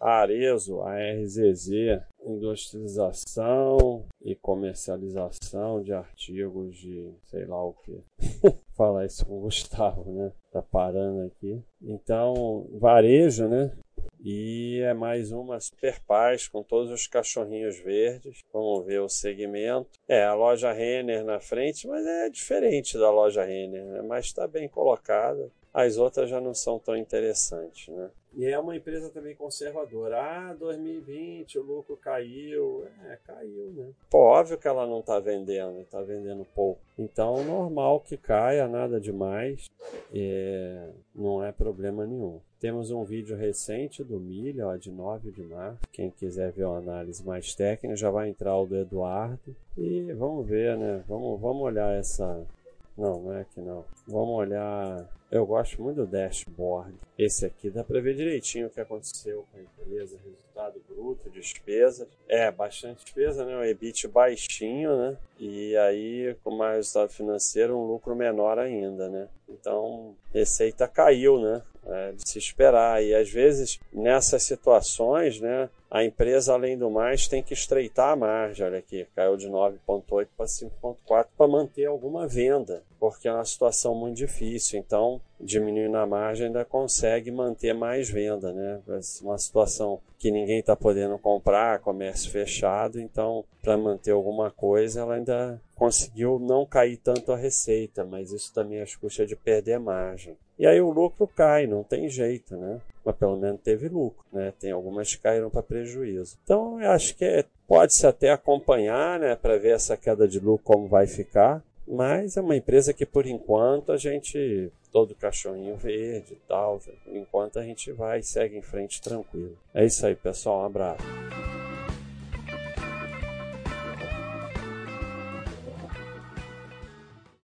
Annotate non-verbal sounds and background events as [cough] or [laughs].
Arezo, a RZZ, industrialização e comercialização de artigos de sei lá o que. [laughs] Falar isso com o Gustavo, né? Tá parando aqui. Então, varejo, né? E é mais uma Super Paz com todos os cachorrinhos verdes. Vamos ver o segmento. É a loja Renner na frente, mas é diferente da loja Renner, né? mas está bem colocada. As outras já não são tão interessantes, né? E é uma empresa também conservadora. Ah, 2020 o lucro caiu. É, caiu, né? Pô, óbvio que ela não está vendendo, está vendendo pouco. Então, normal que caia, nada demais. É, não é problema nenhum. Temos um vídeo recente do Milha, ó, de 9 de março. Quem quiser ver uma análise mais técnica, já vai entrar o do Eduardo. E vamos ver, né? Vamos, vamos olhar essa. Não, não é que não. Vamos olhar eu gosto muito do dashboard. Esse aqui dá para ver direitinho o que aconteceu com a empresa, resultado bruto, despesas. É, bastante despesa, né? O EBIT baixinho, né? E aí, com mais resultado financeiro, um lucro menor ainda, né? Então, receita caiu, né? É de se esperar. E às vezes, nessas situações, né? A empresa, além do mais, tem que estreitar a margem. Olha aqui, caiu de 9,8 para 5,4 para manter alguma venda, porque é uma situação muito difícil. Então, diminuindo a margem, ainda consegue manter mais venda, né? Uma situação que ninguém está podendo comprar, comércio fechado, então, para manter alguma coisa, ela ainda conseguiu não cair tanto a receita, mas isso também as custas de perder margem. E aí o lucro cai, não tem jeito, né? Mas pelo menos teve lucro, né? Tem algumas que caíram para prejuízo. Então eu acho que é, pode-se até acompanhar, né? Para ver essa queda de lucro como vai ficar. Mas é uma empresa que por enquanto a gente todo cachorrinho verde e tal. Por enquanto a gente vai e segue em frente tranquilo. É isso aí, pessoal. Um abraço.